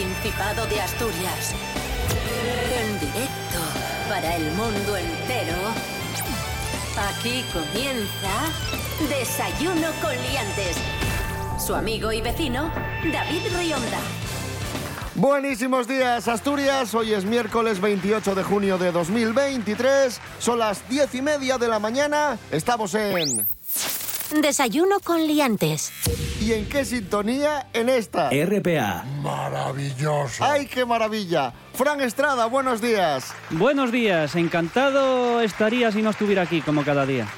Principado de Asturias. En directo para el mundo entero. Aquí comienza Desayuno con Liantes. Su amigo y vecino, David Rionda. Buenísimos días, Asturias. Hoy es miércoles 28 de junio de 2023. Son las diez y media de la mañana. Estamos en. Desayuno con Liantes. ¿Y en qué sintonía? En esta. RPA. Maravilloso. ¡Ay, qué maravilla! Fran Estrada, buenos días. Buenos días, encantado estaría si no estuviera aquí como cada día.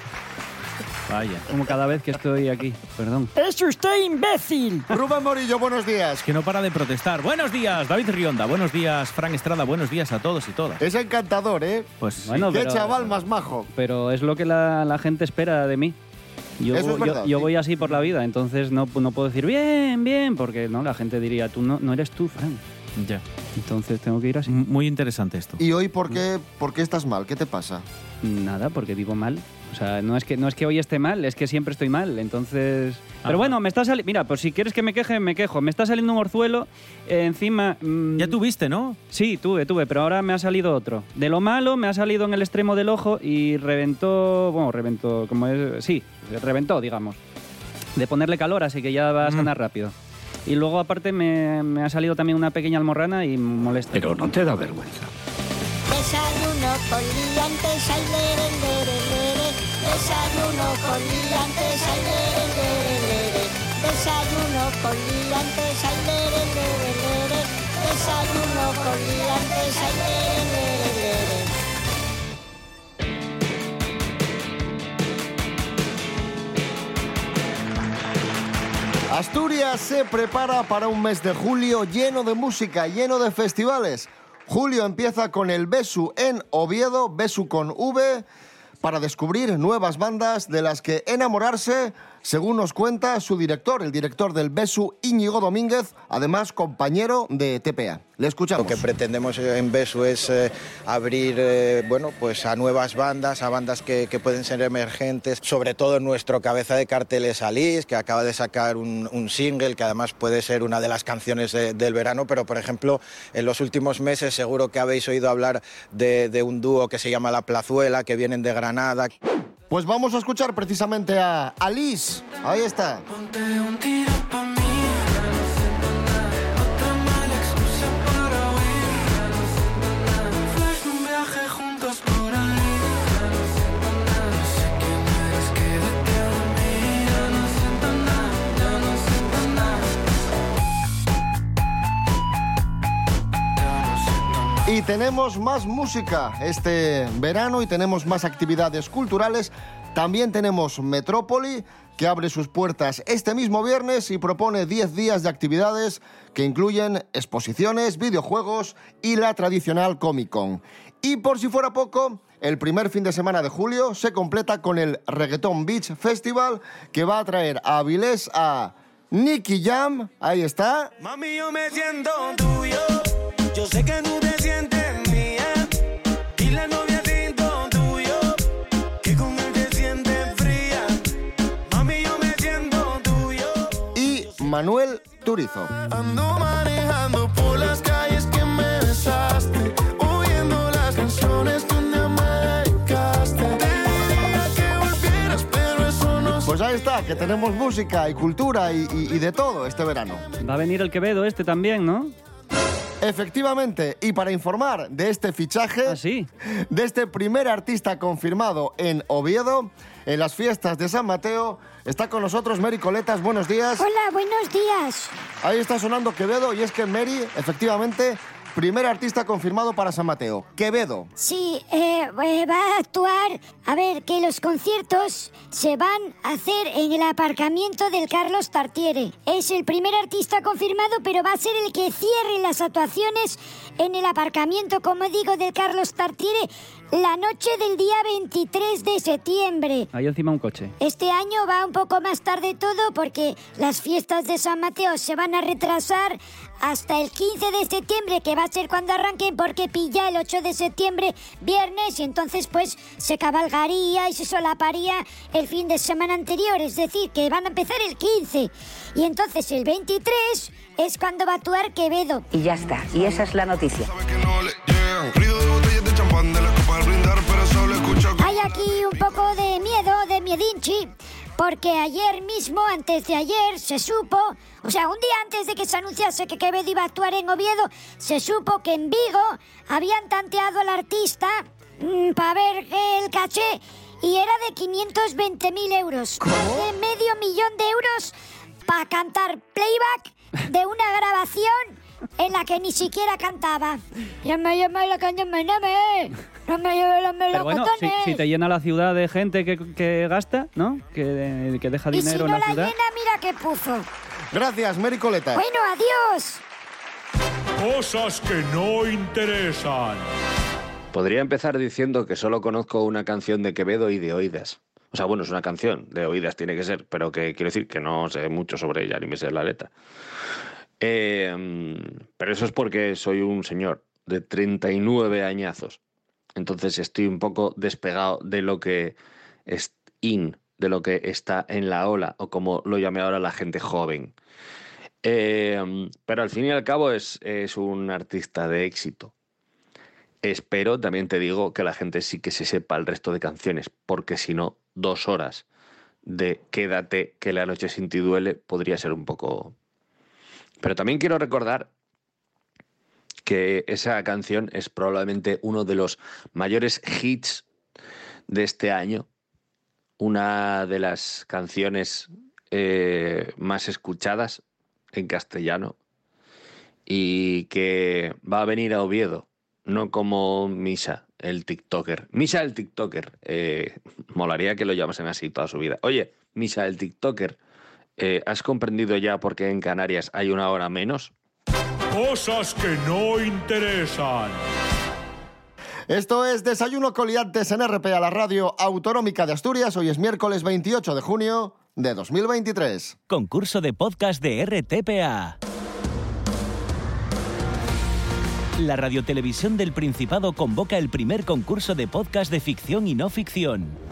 Vaya, como cada vez que estoy aquí, perdón. ¡Es usted imbécil! Rubén Morillo, buenos días. Que no para de protestar. Buenos días, David Rionda. Buenos días, Fran Estrada. Buenos días a todos y todas. Es encantador, ¿eh? Pues Bueno, qué pero- chaval más majo. Pero es lo que la, la gente espera de mí. Yo, Eso es yo- verdad, yo sí. voy así por la vida, entonces no, no puedo decir bien, bien, porque no la gente diría, tú no, no eres tú, Fran. ya. Entonces tengo que ir así. Muy interesante esto. ¿Y hoy por qué, por qué estás mal? ¿Qué te pasa? Nada, porque vivo mal. O sea, no es que no es que hoy esté mal, es que siempre estoy mal. Entonces, pero bueno, me está saliendo. Mira, pues si quieres que me queje, me quejo. Me está saliendo un orzuelo eh, encima. mm, Ya tuviste, ¿no? Sí, tuve, tuve, pero ahora me ha salido otro. De lo malo, me ha salido en el extremo del ojo y reventó. Bueno, reventó, como es. Sí, reventó, digamos. De ponerle calor, así que ya va a Mm. sanar rápido. Y luego, aparte, me, me ha salido también una pequeña almorrana y molesta. Pero no te da vergüenza. Desayuno con liantes, lere. Desayuno con liantes, ay, lere, lere, lere. Desayuno con liantes, ay, lere, lere, lere. Desayuno con liantes, ay, lere, lere, lere. Asturias se prepara para un mes de julio lleno de música, lleno de festivales. Julio empieza con el Besu en Oviedo, Besu con V, para descubrir nuevas bandas de las que enamorarse, según nos cuenta su director, el director del Besu, Íñigo Domínguez, además compañero de TPA. Le escuchamos. Lo que pretendemos en Besu es eh, abrir eh, bueno, pues a nuevas bandas, a bandas que, pueden ser emergentes. Sobre todo nuestro cabeza de cartel es Alice, que acaba de sacar un, single que además puede ser una de las canciones de- del verano. Pero, por ejemplo, en los últimos meses seguro que habéis oído hablar de un dúo que se llama La Plazuela, que vienen de Granada. Pues vamos a escuchar precisamente a Alice. Ahí está. Y tenemos más música este verano y tenemos más actividades culturales. También tenemos Metrópoli, que abre sus puertas este mismo viernes y propone 10 días de actividades que incluyen exposiciones, videojuegos y la tradicional Comic Con. Y por si fuera poco, el primer fin de semana de julio se completa con el Reggaeton Beach Festival, que va a traer a Avilés a Nicky Jam, ahí está, Mami, yo me tuyo. Yo sé que tú te sientes mía. Y la novia siento tuyo. Que con él te sientes fría. Mami, yo me siento tuyo. y Manuel Turizo. Ando manejando por las calles que me besaste. Oyendo las canciones donde me dedicaste. Te diría que volvieras, pero eso no Pues ahí está, que tenemos música y cultura y, y- y de todo este verano. Va a venir el Quevedo este también, ¿no? Efectivamente, y para informar de este fichaje, Ah, sí. de este primer artista confirmado en Oviedo, en las fiestas de San Mateo, está con nosotros Mary Coletas. Buenos días. Hola, buenos días. Ahí está sonando Quevedo y es que Mary, efectivamente, primer artista confirmado para San Mateo. Quevedo. Sí, eh, eh, va a actuar. A ver, que los conciertos se van a hacer en el aparcamiento del Carlos Tartiere. Es el primer artista confirmado, pero va a ser el que cierre las actuaciones en el aparcamiento, como digo, del Carlos Tartiere. La noche del día 23 de septiembre. Ahí encima un coche. Este año va un poco más tarde todo porque las fiestas de San Mateo se van a retrasar hasta el 15 de septiembre, que va a ser cuando arranquen, porque pilla el 8 de septiembre, viernes, y entonces pues se cabalgaría y se solaparía el fin de semana anterior, es decir, que van a empezar el 15. Y entonces el 23 es cuando va a actuar Quevedo. Y ya está, y esa es la noticia. Hay aquí un poco de miedo, de miedinchi, porque ayer mismo, antes de ayer, se supo, o sea, un día antes de que se anunciase que Quevedo iba a actuar en Oviedo, se supo que en Vigo habían tanteado al artista para ver el caché y era de 520.000 euros. De medio millón de euros para cantar playback de una grabación en la que ni siquiera cantaba. Llame, llame la caña, me llame. No me lleve los Pero bueno, si, melocotones. si te llena la ciudad de gente que, que gasta, ¿no? Que, que deja Y si dinero no en la la ciudad. llena, mira qué puzo. Gracias, Mary Coleta. Bueno, adiós. Cosas que no interesan. Podría empezar diciendo que solo conozco una canción de Quevedo y de oídas. O sea, bueno, es una canción, de oídas tiene que ser, pero que quiero decir que no sé mucho sobre ella, ni me sé la letra. Mm, pero eso es porque soy un señor de 39 añazos. Entonces estoy un poco despegado de lo que es in, de lo que está en la ola, o como lo llame ahora la gente joven. Eh, pero al fin y al cabo es, es un artista de éxito. Espero, también te digo, que la gente sí que se sepa el resto de canciones, porque si no, dos horas de Quédate, que la noche sin ti duele, podría ser un poco... Pero también quiero recordar que esa canción es probablemente uno de los mayores hits de este año, una de las canciones eh, más escuchadas en castellano y que va a venir a Oviedo, no como Misa, el TikToker. Misa, el TikToker. eh, molaría que lo llamasen así toda su vida. Oye, Misa, el TikToker, eh, ¿has comprendido ya por qué en Canarias hay una hora menos? Cosas que no interesan. Esto es Desayuno Coliantes en RP a la radio autonómica de Asturias. Hoy es miércoles 28 de junio de 2023. Concurso de podcast de RTPA. La Radiotelevisión del Principado convoca el primer concurso de podcast de ficción y no ficción.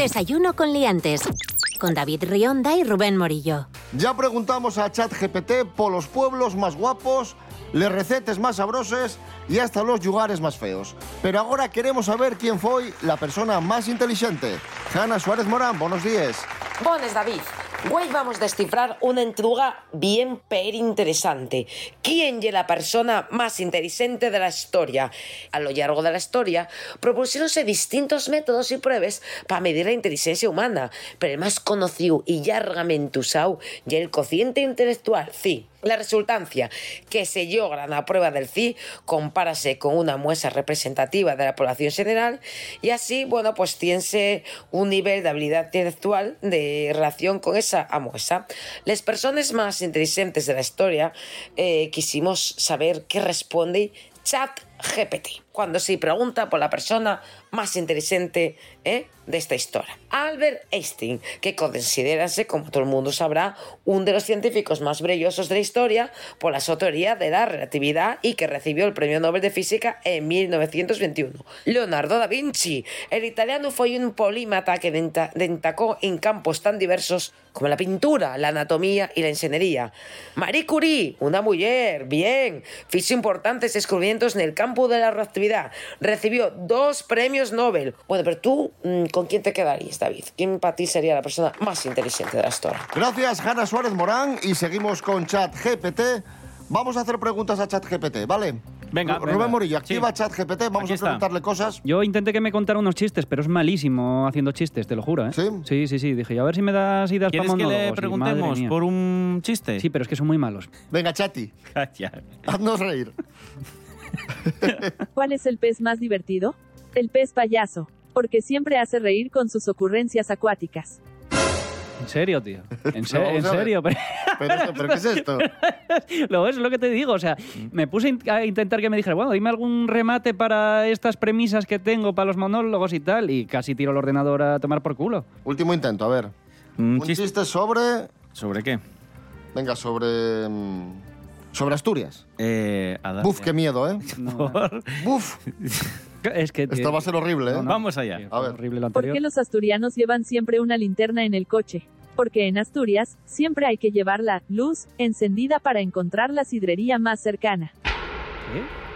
Desayuno con liantes. Con David Rionda y Rubén Morillo. Ya preguntamos a ChatGPT por los pueblos más guapos, les recetes más sabroses y hasta los lugares más feos. Pero ahora queremos saber quién fue la persona más inteligente. Hanna Suárez Morán, buenos días. Bones, David. Hoy vamos a descifrar una entruga bien per interesante. ¿Quién es la persona más inteligente de la historia? A lo largo de la historia, propusieronse distintos métodos y pruebas para medir la inteligencia humana, pero el más conocido y largamente usado y el cociente intelectual, sí. La resultancia que se logra en la prueba del CI compárase con una muestra representativa de la población general y así, bueno, pues tiene un nivel de habilidad intelectual de relación con esa muestra. Las personas más inteligentes de la historia eh, quisimos saber qué responde Chat GPT cuando se pregunta por la persona más inteligente ¿eh? de esta historia. Albert Einstein, que considerase, como todo el mundo sabrá, uno de los científicos más brillosos de la historia por la su teoría de la relatividad y que recibió el premio Nobel de Física en 1921. Leonardo da Vinci, el italiano fue un polímata que destacó en campos tan diversos como la pintura, la anatomía y la ingeniería. Marie Curie, una mujer, bien, hizo importantes descubrimientos en el campo de la radioactividad. Recibió dos premios Nobel. Bueno, pero tú, mm, ¿con quién te quedarías, David? ¿Quién para ti sería la persona más inteligente de la historia? Gracias, Hanna Suárez Morán. Y seguimos con ChatGPT. Vamos a hacer preguntas a ChatGPT, ¿vale? Venga, Rubén venga. Morillo, activa chat GPT, vamos Aquí a está. preguntarle cosas. Yo intenté que me contara unos chistes, pero es malísimo haciendo chistes, te lo juro, ¿eh? ¿Sí? Sí, sí, sí. Dije, a ver si me das ideas para ¿Quieres que le monólogos. Y, preguntemos por un chiste? Sí, pero es que son muy malos. Venga, Chati, Calla. haznos reír. ¿Cuál es el pez más divertido? El pez payaso, porque siempre hace reír con sus ocurrencias acuáticas. En serio, tío. En, se- No, en serio. Pero, ¿Pero, esto- pero qué es esto? lo es lo que te digo. O sea, me puse in- a intentar que me dijera, bueno, dime algún remate para estas premisas que tengo para los monólogos y tal. Y casi tiro el ordenador a tomar por culo. Último intento, a ver. Un Un chiste. chiste sobre... ¿Sobre qué? Venga, sobre... mm, Sobre Asturias. Eh, a dar- Buf, qué miedo, ¿eh? No, Buf, es que. esto va a ser horrible, ¿eh? No, no. Vamos allá. A ver. horrible lo ¿Por qué los asturianos llevan siempre una linterna en el coche? Porque en Asturias, siempre hay que llevar la luz encendida para encontrar la sidrería más cercana. ¿Qué?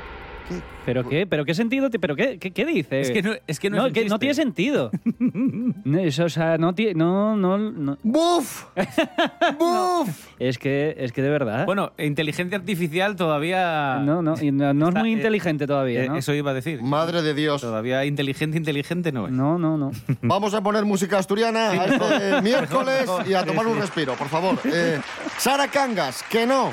¿Pero qué? ¿Pero qué sentido? ti- ¿Pero qué, qué, qué dice? Es que no, es que no, es un que no chiste. tiene sentido. No, eso, o sea, no tiene. No, no, no. ¡Buf! ¡Buf! Es que, es que de verdad. Bueno, inteligencia artificial todavía... no, no, no, es muy eh, inteligente todavía, Eh, ¿no? Eso iba a decir. Madre de Dios. Todavía inteligente, inteligente no es. No, no, no. Vamos a poner música asturiana a este miércoles y a tomar un respiro, por favor. Eh, Sara Cangas, que no.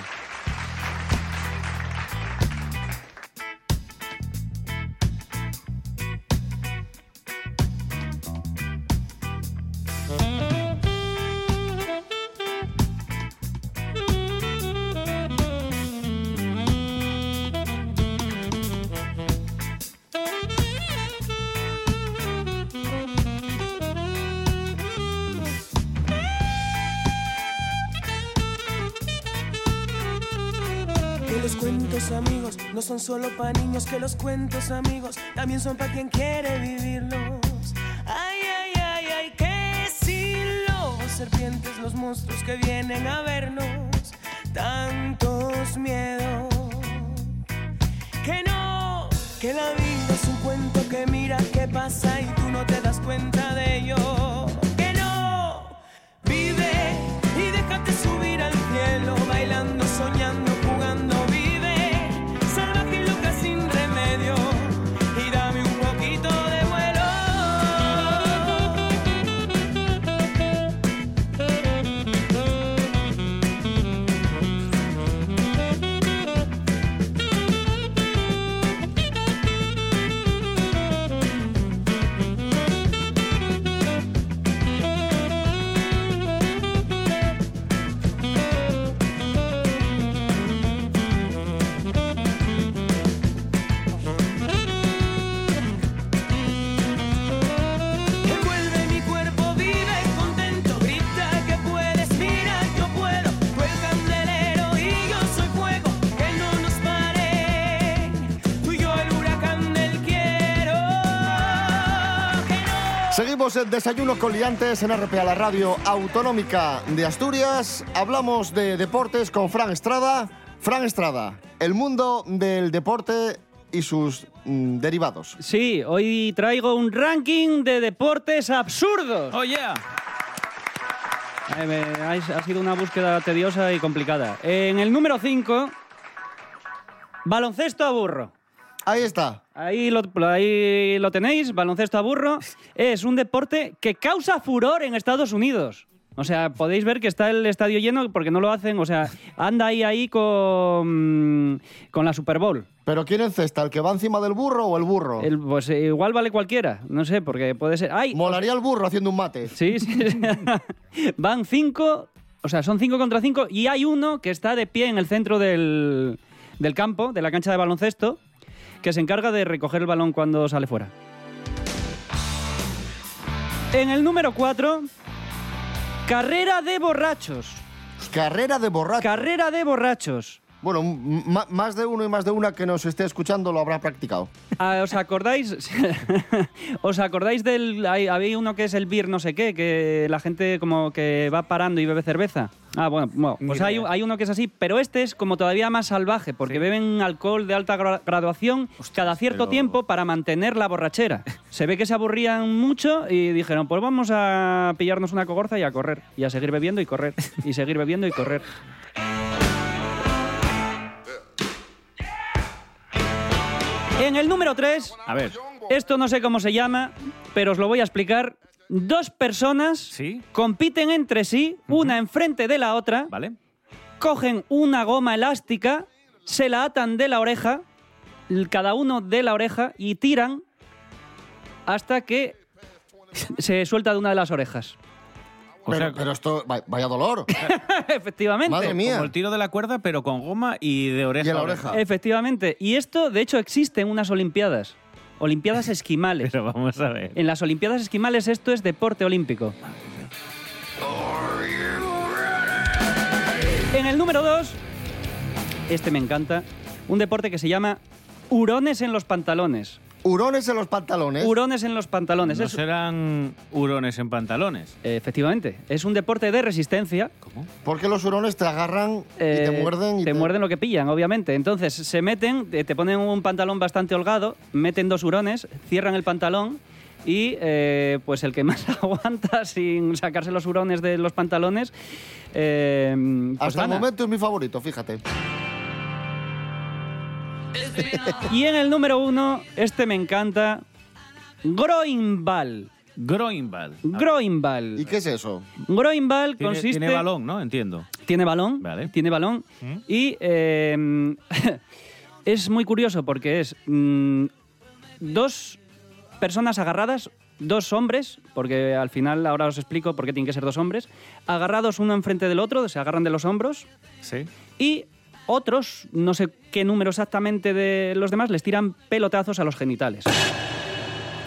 No son solo para niños, que los cuentos amigos también son para quien quiere vivirlos. Ay, ay, ay, ay, que si serpientes, los monstruos que vienen a vernos, tantos miedos. Que no, que la vida es un cuento que mira qué pasa y tú no te das cuenta de ello. Que no, vive y déjate subir al cielo, no. Seguimos el desayuno con liantes en RPA, la radio autonómica de Asturias. Hablamos de deportes con Fran Estrada. Fran Estrada, el mundo del deporte y sus mm, derivados. Sí, hoy traigo un ranking de deportes absurdos. ¡Oh, yeah! Eh, me- ha, ha sido una búsqueda tediosa y complicada. En el número 5, baloncesto a burro. Ahí está. Ahí lo, ahí lo tenéis, baloncesto a burro. Es un deporte que causa furor en Estados Unidos. O sea, podéis ver que está el estadio lleno porque no lo hacen. O sea, anda ahí ahí con, con la Super Bowl. ¿Pero quién encesta? ¿El que va encima del burro o el burro? El- pues eh, igual vale cualquiera. No sé, porque puede ser. ¡Ay! Molaría el burro haciendo un mate. Sí, sí. Van cinco, o sea, son cinco contra cinco y hay uno que está de pie en el centro del, del campo, de la cancha de baloncesto, que se encarga de recoger el balón cuando sale fuera. En el número cuatro, carrera de borrachos. Carrera de borrachos. Carrera de borrachos. Bueno, más de uno y más de una que nos esté escuchando lo habrá practicado. Ah, ¿Os acordáis? ¿Os acordáis del. Hay, había uno que es el beer no sé qué, que la gente como que va parando y bebe cerveza. Ah, bueno, bueno, pues hay, hay uno que es así, pero este es como todavía más salvaje, porque beben alcohol de alta gra- graduación cada cierto pero- tiempo para mantener la borrachera. Se ve que se aburrían mucho y dijeron, pues vamos a pillarnos una cogorza y a correr. Y a seguir bebiendo y correr. Y seguir bebiendo y correr. En el número 3, A ver. esto no sé cómo se llama, pero os lo voy a explicar. Dos personas compiten entre sí, una enfrente de la otra. Vale. Cogen una goma elástica, se la atan de la oreja, cada uno de la oreja, y tiran hasta que se suelta de una de las orejas. Pero, pero esto, va- vaya dolor. Efectivamente. Madre mía. Como el tiro de la cuerda, pero con goma y de oreja. Y la oreja. Efectivamente. Y esto, de hecho, existe en unas Olimpiadas. Olimpiadas esquimales. Pero vamos a ver. En las Olimpiadas esquimales esto es deporte olímpico. En el número 2, este me encanta, un deporte que se llama hurones en los pantalones. Hurones en los pantalones. Hurones en los pantalones. No Es- serán hurones en pantalones. efectivamente, es un deporte de resistencia. ¿Cómo? Porque los hurones te agarran y te Eh, muerden. Y te muerden lo que pillan, obviamente. Entonces se meten, te ponen un pantalón bastante holgado, meten dos hurones, cierran el pantalón y eh, pues el que más aguanta sin sacarse los hurones de los pantalones. eh, pues Hasta gana. el momento es mi favorito, fíjate. Y en el número uno, este me encanta, Groinball. Groinball. Groinball. ¿Y qué es eso? Groinball Tiene, consiste... tiene balón, ¿no? Entiendo. Tiene balón, Vale. tiene balón. Y eh, es muy curioso porque es mm, dos personas agarradas, dos hombres, porque al final ahora os explico por qué tienen que ser dos hombres, agarrados uno enfrente del otro, se agarran de los hombros, Sí. y otros, no sé qué número exactamente de los demás, les tiran pelotazos a los genitales.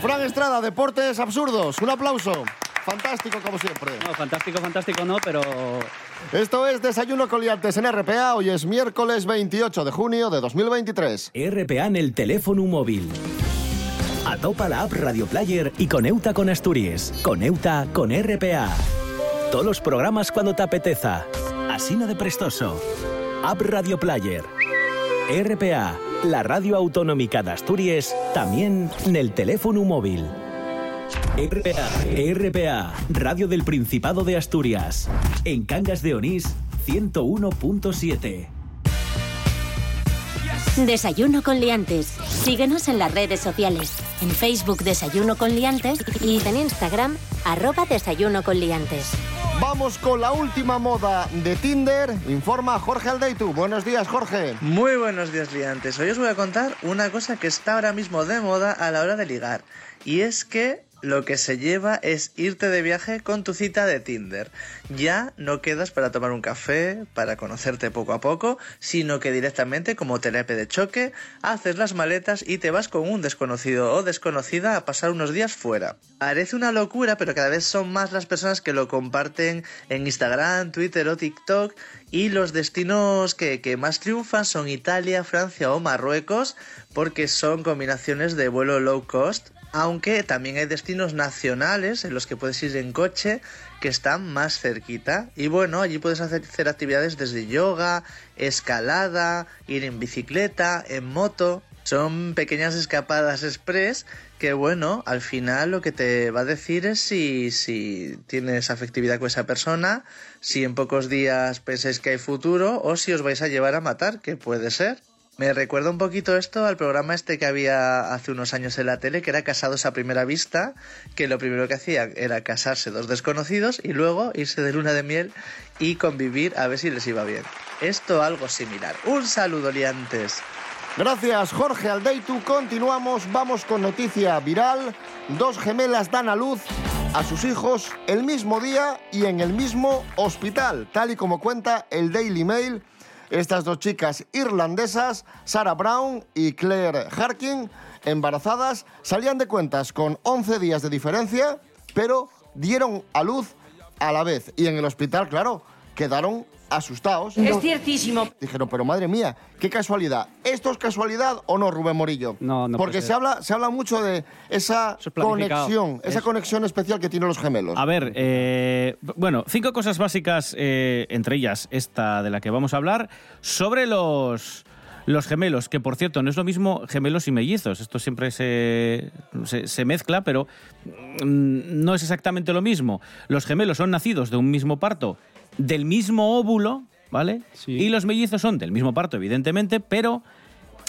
Fran Estrada, Deportes Absurdos. Un aplauso. Fantástico como siempre. No, fantástico, fantástico no, pero Esto es Desayuno Coliantes en RPA. Hoy es miércoles 28 de junio de 2023. RPA en el teléfono móvil. Atopa la app Radio Player y coneuta con Asturias. Coneuta con RPA. Todos los programas cuando te apeteza. Asina de prestoso. App Radio Player. RPA, la radio autonómica de Asturias, también en el teléfono móvil. RPA, RPA, Radio del Principado de Asturias. En Cangas de Onís, 101.7. Desayuno con liantes. Síguenos en las redes sociales. En Facebook Desayuno con liantes y en Instagram arroba Desayuno con liantes. Vamos con la última moda de Tinder. Informa Jorge Aldeitu. Buenos días, Jorge. Muy buenos días, liantes. Hoy os voy a contar una cosa que está ahora mismo de moda a la hora de ligar. Y es que lo que se lleva es irte de viaje con tu cita de Tinder. Ya no quedas para tomar un café, para conocerte poco a poco, sino que directamente, como telepe de choque, haces las maletas y te vas con un desconocido o desconocida a pasar unos días fuera. Parece una locura, pero cada vez son más las personas que lo comparten en Instagram, Twitter o TikTok y los destinos que, que más triunfan son Italia, Francia o Marruecos porque son combinaciones de vuelo low cost aunque también hay destinos nacionales en los que puedes ir en coche que están más cerquita. Y bueno, allí puedes hacer, actividades desde yoga, escalada, ir en bicicleta, en moto. Son pequeñas escapadas express que bueno, al final lo que te va a decir es si, si tienes afectividad con esa persona, si en pocos días pensáis que hay futuro o si os vais a llevar a matar, que puede ser. Me recuerda un poquito esto al programa este que había hace unos años en la tele, que era Casados a Primera Vista, que lo primero que hacía era casarse dos desconocidos y luego irse de luna de miel y convivir a ver si les iba bien. Esto algo similar. Un saludo, liantes. Gracias, Jorge Aldeitu. Continuamos. Vamos con noticia viral. Dos gemelas dan a luz a sus hijos el mismo día y en el mismo hospital, tal y como cuenta el Daily Mail. Estas dos chicas irlandesas, Sarah Brown y Claire Harkin, embarazadas, salían de cuentas con 11 días de diferencia, pero dieron a luz a la vez. Y en el hospital, claro, quedaron asustados. Es ciertísimo. Dijeron, pero madre mía, qué casualidad. ¿Esto es casualidad o no, Rubén Morillo? No, no Porque puede se ser. habla, se habla mucho de esa es conexión, esa Es- conexión especial que tienen los gemelos. A ver, eh, bueno, cinco cosas básicas, eh, entre ellas esta de la que vamos a hablar, sobre los, los gemelos, que por cierto no es lo mismo gemelos y mellizos, esto siempre se, se, se mezcla, pero mm, no es exactamente lo mismo. Los gemelos son nacidos de un mismo parto, del mismo óvulo, ¿vale? Y los mellizos son del mismo parto, evidentemente, pero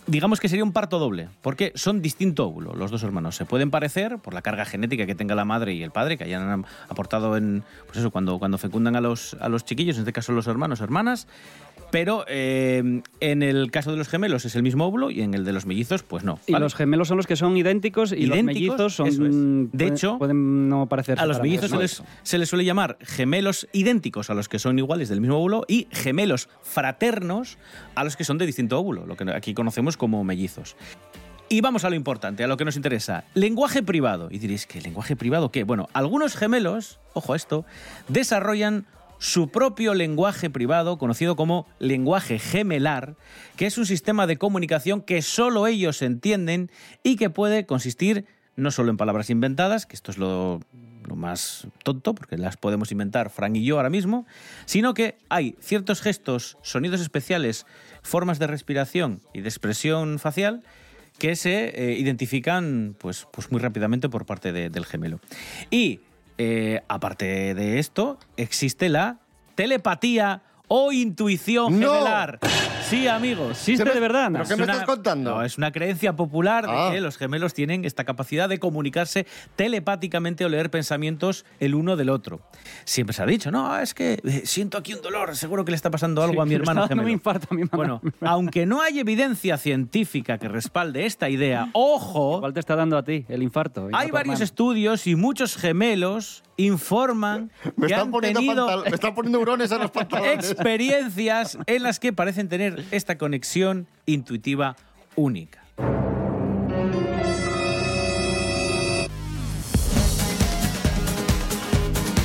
digamos que sería un parto doble, porque son distinto óvulo, los dos hermanos. Se pueden parecer por la carga genética que tenga la madre y el padre, que hayan aportado en, pues eso, cuando, cuando fecundan a los, a los chiquillos, en este caso los hermanos, hermanas, pero eh, en el caso de los gemelos es el mismo óvulo y en el de los mellizos, pues no. Y ¿vale? los gemelos son los que son idénticos y los Idénticos, mellizos son. eso es. De pueden- hecho, pueden no parecerse. A los mellizos se les, se les suele llamar gemelos idénticos a los que son iguales del mismo óvulo y gemelos fraternos a los que son de distinto óvulo, lo que aquí conocemos como mellizos. Y vamos a lo importante, a lo que nos interesa. Lenguaje privado. Y diréis, ¿qué lenguaje privado qué? Bueno, algunos gemelos, ojo a esto, desarrollan su propio lenguaje privado, conocido como lenguaje gemelar, que es un sistema de comunicación que solo ellos entienden y que puede consistir no solo en palabras inventadas, que esto es lo, lo más tonto, porque las podemos inventar Frank y yo ahora mismo, sino que hay ciertos gestos, sonidos especiales, formas de respiración y de expresión facial que se eh, identifican pues, pues muy rápidamente por parte de- del gemelo. Y eh, aparte de esto, existe la telepatía o intuición ¡No! gemelar. Sí, amigos. ¿Existe de verdad? ¿Pero qué me estás contando? No, es una creencia popular Ah. de que los gemelos tienen esta capacidad de comunicarse telepáticamente o leer pensamientos el uno del otro. Siempre se ha dicho, no, es que eh, siento aquí un dolor, seguro que le está pasando algo Sí, a mi me hermano gemelo. infarto a mi mamá. Bueno, aunque no hay evidencia científica que respalde esta idea, ojo, Igual te está dando a ti el infarto. hay varios hermano. estudios y muchos gemelos informan Me que están, han poniendo tenido pantal- me están poniendo hurones en los pantalones. experiencias en las que parecen tener esta conexión intuitiva única.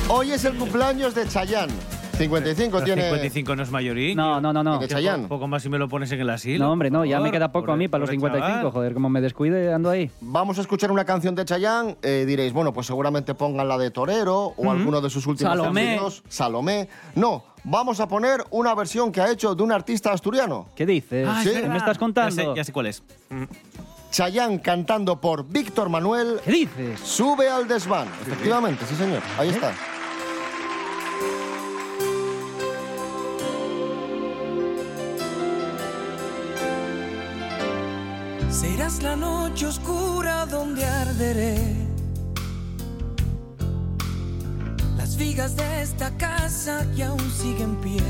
Hoy es el cumpleaños de Chayanne. 55 Pero tiene. 55 no es mayoría. No, no, no, no. Poco más si me lo pones en el asilo. No, hombre, no, ya me queda poco a mí para los por el 55, chaval. joder, como me descuide ando ahí. Vamos a escuchar una canción de Chayanne. eh, diréis, bueno, pues seguramente pongan la de Torero o alguno de sus últimos Salomé. Salomé. No, vamos a poner una versión que ha hecho de un artista asturiano. ¿Qué dices? Ah, Sí. ¿Qué me estás contando? Ya sé, ya sé cuál es. Chayanne cantando por Víctor Manuel. ¿Qué dices? Sube al desván. Efectivamente, sí, señor. Ahí está. Serás la noche oscura donde arderé. Las vigas de esta casa que aún siguen en pie.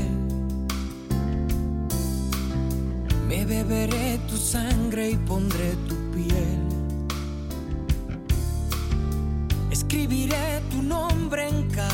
Me beberé tu sangre y pondré tu piel. Escribiré tu nombre en cada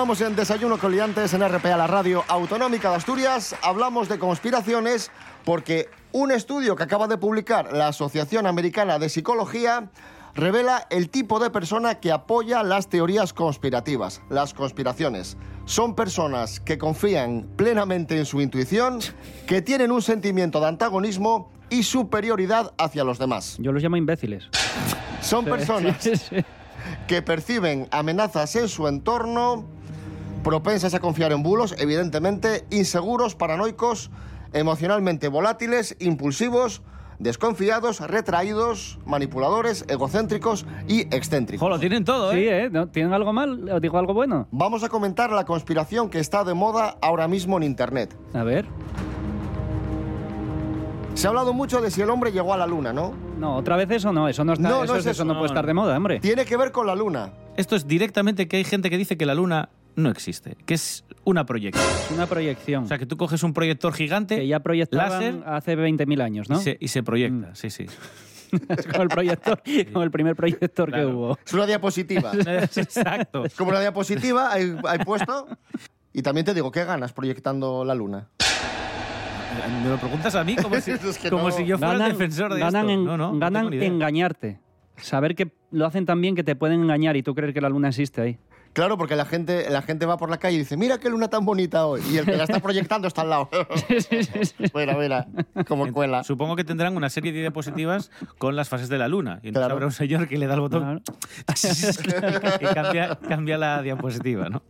Continuamos en Desayuno con Liantes en RPA, la radio autonómica de Asturias. Hablamos de conspiraciones porque un estudio que acaba de publicar la Asociación Americana de Psicología revela el tipo de persona que apoya las teorías conspirativas, las conspiraciones. Son personas que confían plenamente en su intuición, que tienen un sentimiento de antagonismo y superioridad hacia los demás. Yo los llamo imbéciles. Son personas que perciben amenazas en su entorno, propensas a confiar en bulos, evidentemente, inseguros, paranoicos, emocionalmente volátiles, impulsivos, desconfiados, retraídos, manipuladores, egocéntricos y excéntricos. Jo, lo tienen todo, ¿eh? Sí, ¿eh? ¿No? ¿Tienen algo mal? ¿O digo algo bueno? Vamos a comentar la conspiración que está de moda ahora mismo en Internet. A ver. Se ha hablado mucho de si el hombre llegó a la luna, ¿no? No, otra vez eso no, eso no está, No, eso, no es- es eso eso, no, no, puede estar de moda, hombre. Tiene que ver con la luna. Esto es directamente que hay gente que dice que la luna no existe, que es una proyección. Es una proyección. O sea, que tú coges un proyector gigante que ya proyectaban láser hace 20.000 años, ¿no? y, se, y se proyecta. Sí, sí. Es como el proyector, como el primer proyector que Claro. hubo. Es una diapositiva. Exacto. Es como una diapositiva, hay, hay puesto. Y también te digo, ¿qué ganas proyectando la luna? Me lo preguntas a mí como si, Es que como no. si yo fuera el defensor de ganan esto. en- no, no, ganan engañarte. saber que lo hacen tan bien que te pueden engañar y tú creer que la luna existe ahí. Claro, porque la gente, la gente va por la calle y dice, mira qué luna tan bonita hoy. Y el que la está proyectando está al lado. mira, mira, como cuela. Supongo que tendrán una serie de diapositivas con las fases de la luna. Y entonces Claro. habrá un señor que le da el botón y cambia, cambia la diapositiva, ¿no?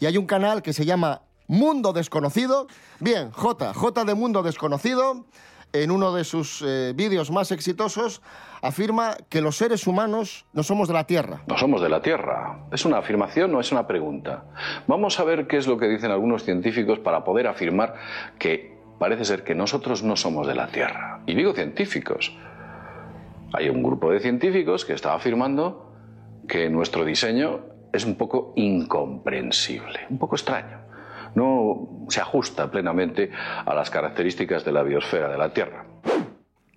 Y hay un canal que se llama Mundo Desconocido. Bien, J, J de Mundo Desconocido, en uno de sus eh, vídeos más exitosos, afirma que los seres humanos no somos de la Tierra. No somos de la Tierra. ¿Es una afirmación o es una pregunta? Vamos a ver qué es lo que dicen algunos científicos para poder afirmar que parece ser que nosotros no somos de la Tierra. Y digo científicos. Hay un grupo de científicos que está afirmando que nuestro diseño es un poco incomprensible, un poco extraño. No se ajusta plenamente a las características de la biosfera de la Tierra.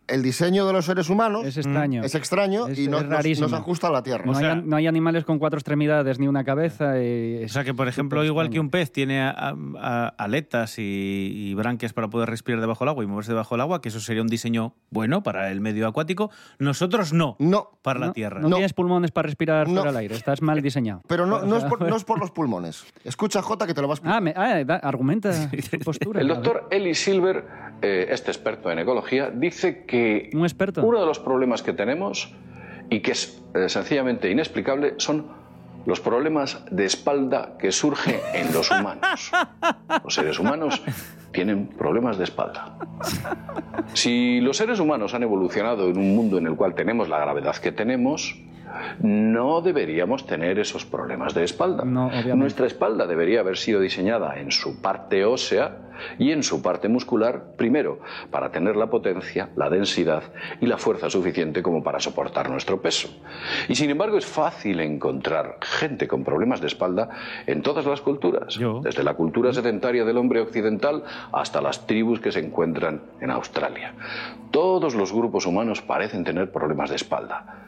El diseño de los seres humanos Es extraño. es extraño y no, es nos- rarísimo. nos ajusta a la Tierra. No, hay, an- no hay animales con cuatro extremidades ni una cabeza. y O sea que, por ejemplo, igual que un pez tiene a- a- aletas y, y branquias para poder respirar debajo del agua y moverse debajo del agua, que eso sería un diseño bueno para el medio acuático, nosotros no, no. para la Tierra. No, tienes pulmones para respirar fuera del aire. Estás mal diseñado. Pero no, es por, no es por los pulmones. Escucha, J, que te lo vas a. Ah, me- ah, da- argumenta tu postura. El doctor Eli Silver, eh, este experto en ecología, dice que Un experto. uno de los problemas que tenemos y que es eh, sencillamente inexplicable son los problemas de espalda que surgen en los humanos. Los seres humanos tienen problemas de espalda. Si los seres humanos han evolucionado en un mundo en el cual tenemos la gravedad que tenemos, no deberíamos tener esos problemas de espalda. Nuestra espalda debería haber sido diseñada en su parte ósea y en su parte muscular, primero, para tener la potencia, la densidad y la fuerza suficiente como para soportar nuestro peso. Y sin embargo es fácil encontrar gente con problemas de espalda en todas las culturas, desde la cultura sedentaria del hombre occidental hasta las tribus que se encuentran en Australia. Todos los grupos humanos parecen tener problemas de espalda.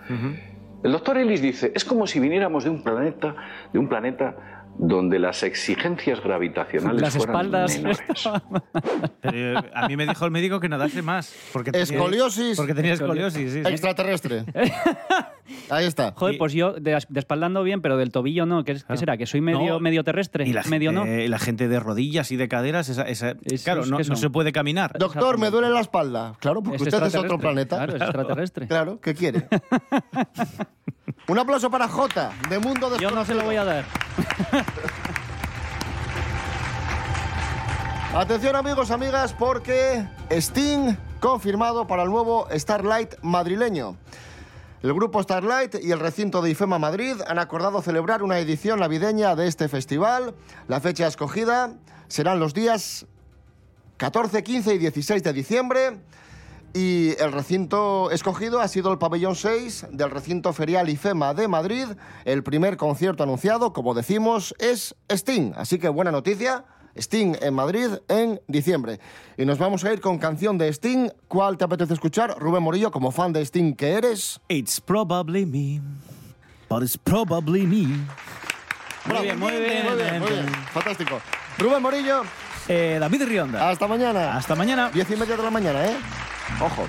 El doctor Ellis dice, es como si viniéramos de un planeta, de un planeta donde las exigencias gravitacionales Las fueran espaldas. menores. Pero, eh, a mí me dijo el médico que nadase más. Porque tenía- Escoliosis. Porque tenía escoliosis, sí. sí. Extraterrestre. Ahí está. Joder, pues yo de, de espalda ando bien, pero del tobillo no. ¿Qué, es- qué será? ¿Que soy medio, No. medio terrestre? Y la, medio no. gente, la gente de rodillas y de caderas, esa, esa- claro, es no, se puede caminar. Doctor, me duele la espalda. Claro, porque Es usted es otro planeta. Claro, es extraterrestre. Claro, ¿qué quiere? Un aplauso para J, de Mundo Yo no se lo voy a dar. Atención amigos, amigas, porque Sting confirmado para el nuevo Starlight madrileño. El grupo Starlight y el recinto de IFEMA Madrid han acordado celebrar una edición navideña de este festival. La fecha escogida serán los días 14, 15 y 16 de diciembre. Y el recinto escogido ha sido el pabellón 6 del recinto ferial IFEMA de Madrid. El primer concierto anunciado, como decimos, es Sting. Así que buena noticia. Sting en Madrid en diciembre. Y nos vamos a ir con canción de Sting. ¿Cuál te apetece escuchar? Rubén Morillo, como fan de Sting que eres. It's probably me, but it's probably me. Muy bien, muy bien, muy bien, muy bien. Fantástico. Rubén Morillo. Eh, David Rionda. Hasta mañana. Hasta mañana. Diez y media de la mañana, ¿eh? Ojo.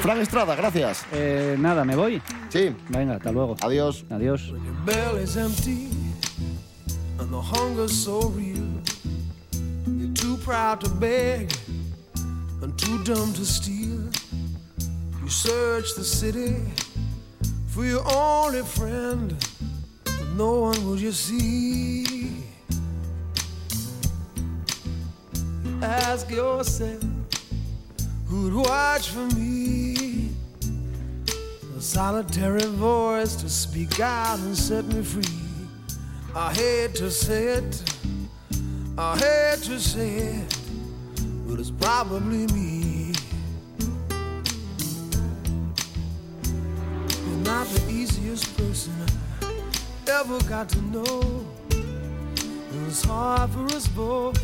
Fran Estrada, gracias. Eh, nada, ¿me voy? Sí. Venga, hasta luego. Adiós. Adiós. belly's empty and the hunger's so real. You're too proud to beg and too dumb to steal. You search the city for your only friend, but no one will you see. Ask yourself who'd watch for me. A solitary voice to speak out and set me free. I hate to say it, I hate to say it, but it's probably me. You're not the easiest person I ever got to know. It was hard for us both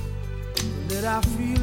that I feel